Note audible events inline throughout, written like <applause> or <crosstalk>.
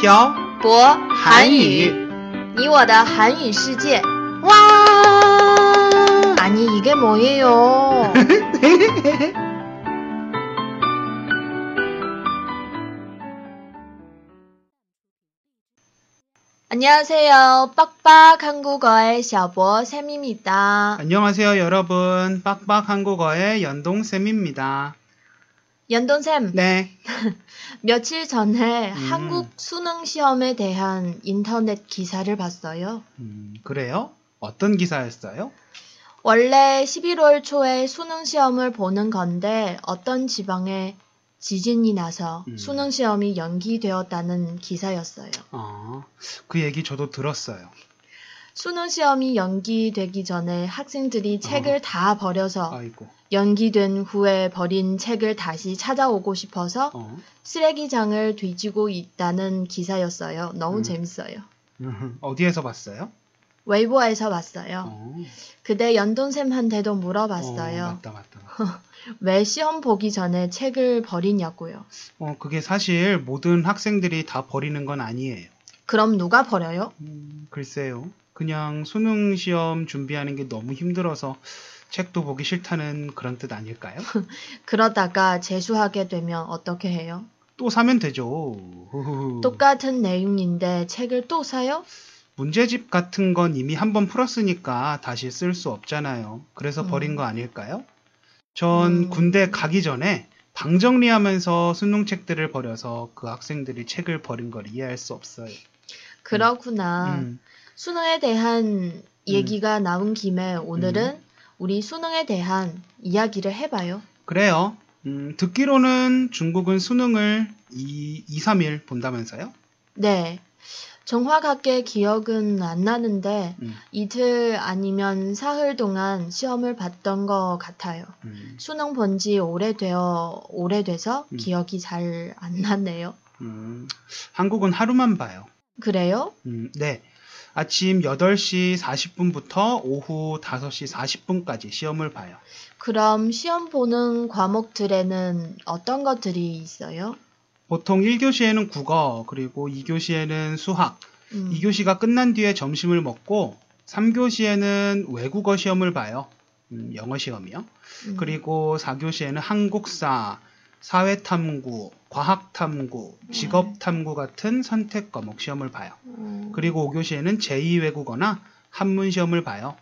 漂博韩语，你我的韩语世界。 와! 아니 이게 뭐예요? <laughs> 안녕하세요. 빡빡 한국어의 小博 쌤입니다. 안녕하세요, 여러분. 빡빡 한국어의 연동쌤입니다. 연돈쌤, 네. <laughs> 며칠 전에 음. 한국 수능 시험에 대한 인터넷 기사를 봤어요. 음, 그래요? 어떤 기사였어요? 원래 11월 초에 수능 시험을 보는 건데 어떤 지방에 지진이 나서 음. 수능 시험이 연기되었다는 기사였어요. 아, 그 얘기 저도 들었어요. 수능 시험이 연기되기 전에 학생들이 책을 다 버려서 아이고. 연기된 후에 버린 책을 다시 찾아오고 싶어서 어. 쓰레기장을 뒤지고 있다는 기사였어요. 너무 음. 재밌어요. 음, 어디에서 봤어요? 웨이보에서 봤어요. 어. 그때 연돈쌤한테도 어, 물어봤어요. 맞다, 맞다. 맞다. <laughs> 왜 시험 보기 전에 책을 버리냐고요. 어, 그게 사실 모든 학생들이 다 버리는 건 아니에요. 그럼 누가 버려요? 음, 글쎄요. 그냥 수능 시험 준비하는 게 너무 힘들어서 책도 보기 싫다는 그런 뜻 아닐까요? <laughs> 그러다가 재수하게 되면 어떻게 해요? 또 사면 되죠. <laughs> 똑같은 내용인데 책을 또 사요? 문제집 같은 건 이미 한 번 풀었으니까 다시 쓸 수 없잖아요. 그래서 버린 음. 거 아닐까요? 전 음. 군대 가기 전에 방 정리하면서 수능 책들을 버려서 그 학생들이 책을 버린 걸 이해할 수 없어요. 그렇구나. 음, 수능에 대한 얘기가 나온 김에 오늘은 음. 우리 수능에 대한 이야기를 해봐요. 그래요. 음, 듣기로는 중국은 수능을 2, 2, 3일 본다면서요? 네. 정확하게 기억은 안 나는데 음, 이틀 아니면 사흘 동안 시험을 봤던 것 같아요. 음, 수능 본 지 오래되어 오래돼서 음. 기억이 잘 안 나네요. 음, 한국은 하루만 봐요. 그래요? 음, 네. 아침 8시 40분부터 오후 5시 40분까지 시험을 봐요. 그럼 시험 보는 과목들에는 어떤 것들이 있어요? 보통 1교시에는 국어, 그리고 2교시에는 수학, 음, 2교시가 끝난 뒤에 점심을 먹고 3교시에는 외국어 시험을 봐요. 음, 영어 시험이요. 음, 그리고 4교시에는 한국사, 사회탐구, 과학탐구, 직업탐구 같은 선택 과목 시험을 봐요. 음, 그리고 5교시에는 제2외국어나 한문 시험을 봐요.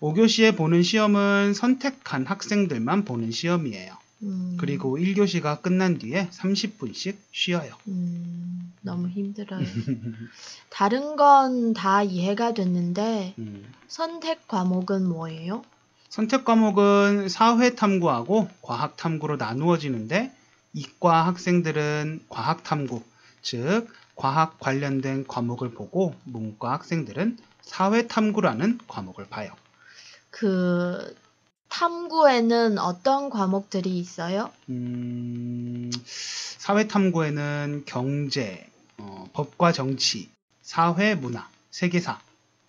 5교시에 보는 시험은 선택한 학생들만 보는 시험이에요. 음, 그리고 1교시가 끝난 뒤에 30분씩 쉬어요. 음, 너무 힘들어요. <laughs> 다른 건 다 이해가 됐는데 음, 선택 과목은 뭐예요? 선택 과목은 사회 탐구하고 과학 탐구로 나누어지는데 이과 학생들은 과학탐구, 즉 과학 관련된 과목을 보고 문과 학생들은 사회탐구라는 과목을 봐요. 그 탐구에는 어떤 과목들이 있어요? 음, 사회탐구에는 경제, 어, 법과 정치, 사회 문화, 세계사,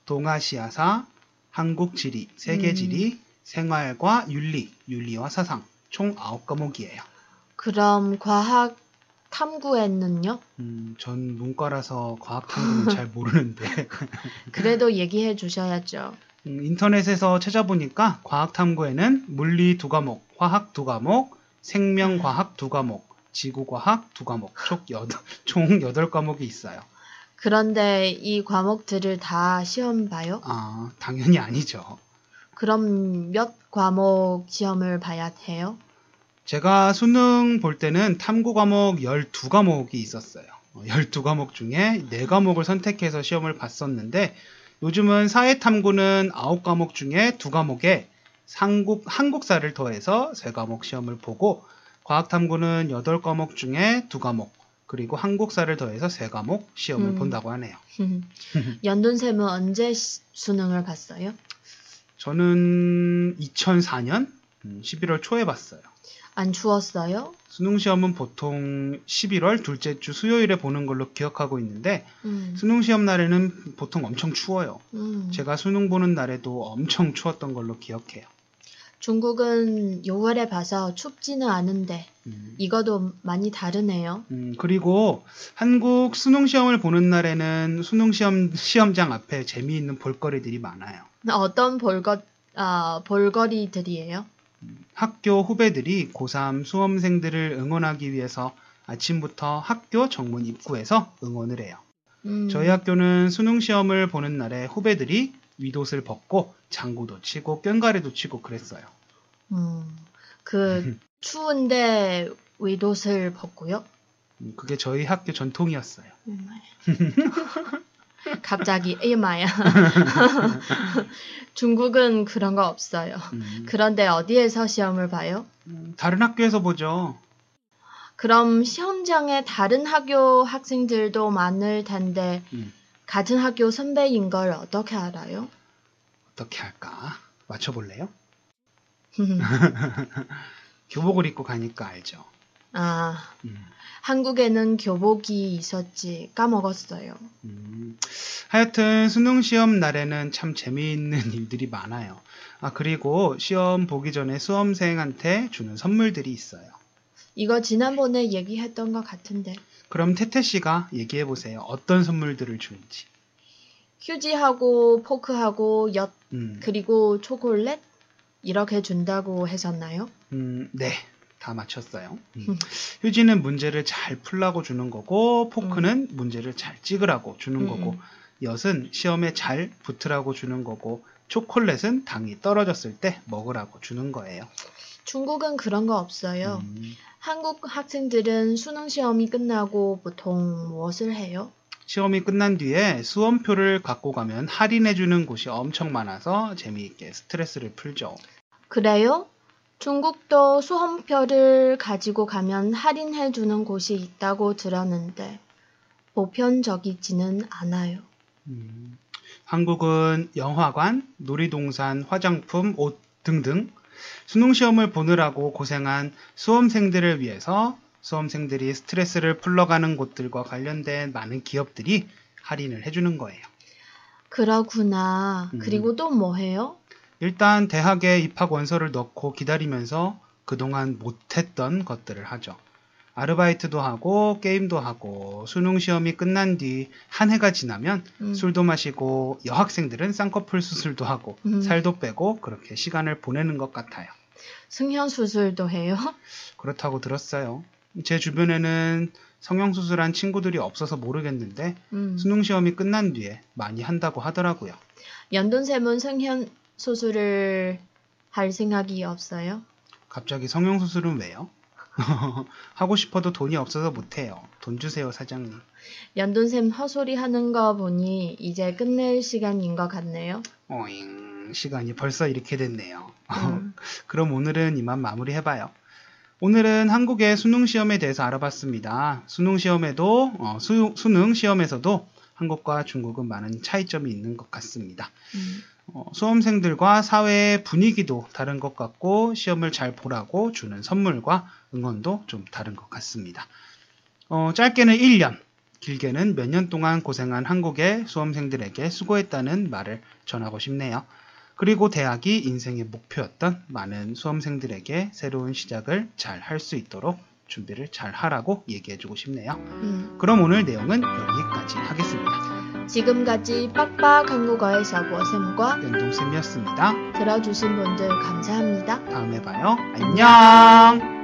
동아시아사, 한국 지리, 세계 지리, 생활과 윤리, 윤리와 사상 총 9과목이에요. 그럼 과학 탐구에는요? 음, 전 문과라서 과학 탐구는 <laughs> 잘 모르는데 <laughs> 그래도 얘기해 주셔야죠. 음, 인터넷에서 찾아보니까 과학 탐구에는 물리 두 과목, 화학 두 과목, 생명 과학 두 과목, 지구 과학 두 과목, 총 8, <laughs> 총 8과목이 있어요. 그런데 이 과목들을 다 시험 봐요? 아, 당연히 아니죠. 그럼 몇 과목 시험을 봐야 해요? 제가 수능 볼 때는 탐구 과목 12과목이 있었어요. 12과목 중에 4과목을 선택해서 시험을 봤었는데 요즘은 사회탐구는 9과목 중에 2과목에 한국, 한국사를 더해서 3과목 시험을 보고 과학탐구는 8과목 중에 2과목 그리고 한국사를 더해서 3과목 시험을 음. 본다고 하네요. <laughs> 연돈쌤은 언제 시- 수능을 봤어요? 저는 2004년 11월 초에 봤어요. 안 추웠어요? 수능 시험은 보통 11월 둘째 주 수요일에 보는 걸로 기억하고 있는데 음, 수능 시험 날에는 보통 엄청 추워요. 음. 제가 수능 보는 날에도 엄청 추웠던 걸로 기억해요. 중국은 6월에 봐서 춥지는 않은데 음, 이거도 많이 다르네요. 음, 그리고 한국 수능 시험을 보는 날에는 수능 시험 시험장 앞에 재미있는 볼거리들이 많아요. 어떤 볼거 아, 볼거리들이에요? 학교 후배들이 고3 수험생들을 응원하기 위해서 아침부터 학교 정문 입구에서 응원을 해요. 음, 저희 학교는 수능 시험을 보는 날에 후배들이 윗옷을 벗고 장구도 치고 꽹가리도 치고 그랬어요. 음, 그 <laughs> 추운데 윗옷을 벗고요. 음, 그게 저희 학교 전통이었어요. <laughs> 갑자기 <laughs> 에마야. <laughs> 중국은 그런 거 없어요. 음, 그런데 어디에서 시험을 봐요? 음, 다른 학교에서 보죠. 그럼 시험장에 다른 학교 학생들도 많을 텐데 음, 같은 학교 선배인 걸 어떻게 알아요? 어떻게 할까? 맞춰볼래요? <laughs> 교복을 입고 가니까 알죠. 아, 음, 한국에는 교복이 있었지 까먹었어요. 음. 하여튼 수능 시험 날에는 참 재미있는 <laughs> 일들이 많아요. 아 그리고 시험 보기 전에 수험생한테 주는 선물들이 있어요. 이거 지난번에 얘기했던 것 같은데 그럼 태태 씨가 얘기해 보세요. 어떤 선물들을 주는지. 휴지하고 포크하고 엿 음, 그리고 초콜릿 이렇게 준다고 했었나요? 음, 네. 다 맞췄어요. 음. 음. 휴지는 문제를 잘 풀라고 주는 거고, 포크는 문제를 잘 찍으라고 주는 음, 거고, 음. 엿은 시험에 잘 붙으라고 주는 거고, 초콜릿은 당이 떨어졌을 때 먹으라고 주는 거예요. 중국은 그런 거 없어요. 음, 한국 학생들은 수능 시험이 끝나고 보통 무엇을 해요? 시험이 끝난 뒤에 수험표를 갖고 가면 할인해주는 곳이 엄청 많아서 재미있게 스트레스를 풀죠. 그래요? 중국도 수험표를 가지고 가면 할인해 주는 곳이 있다고 들었는데 보편적이지는 않아요. 음, 한국은 영화관, 놀이동산, 화장품, 옷 등등 수능 시험을 보느라고 고생한 수험생들을 위해서 수험생들이 스트레스를 풀러가는 곳들과 관련된 많은 기업들이 할인을 해주는 거예요. 그러구나. 음. 그리고 또 뭐 해요? 일단 대학에 입학 원서를 넣고 기다리면서 그동안 못했던 것들을 하죠. 아르바이트도 하고 게임도 하고 수능 시험이 끝난 뒤 한 해가 지나면 음. 술도 마시고 여학생들은 쌍꺼풀 수술도 하고 음. 살도 빼고 그렇게 시간을 보내는 것 같아요. 승현 수술도 해요? 그렇다고 들었어요. 제 주변에는 성형 수술한 친구들이 없어서 모르겠는데 음. 수능 시험이 끝난 뒤에 많이 한다고 하더라고요. 연돈샘은 승현 수술을 할 생각이 없어요? 갑자기 성형 수술은 왜요? <laughs> 하고 싶어도 돈이 없어서 못해요. 돈 주세요, 사장님. 연돈샘 헛소리 하는 거 보니 이제 끝낼 시간인 것 같네요. 어잉, 시간이 벌써 이렇게 됐네요. 음. <laughs> 그럼 오늘은 이만 마무리해봐요. 오늘은 한국의 수능 시험에 대해서 알아봤습니다. 수능 시험에도, 어, 수, 수능 시험에서도 한국과 중국은 많은 차이점이 있는 것 같습니다. 음. 어, 수험생들과 사회의 분위기도 다른 것 같고 시험을 잘 보라고 주는 선물과 응원도 좀 다른 것 같습니다. 어, 짧게는 1년, 길게는 몇 년 동안 고생한 한국의 수험생들에게 수고했다는 말을 전하고 싶네요. 그리고 대학이 인생의 목표였던 많은 수험생들에게 새로운 시작을 잘 할 수 있도록 준비를 잘 하라고 얘기해주고 싶네요. 음. 그럼 오늘 내용은 여기까지 하겠습니다. 지금까지 빡빡 한 국어의 샤보쌤과 연동쌤이었습니다. 들어주신 분들 감사합니다. 다음에 봐요. 안녕!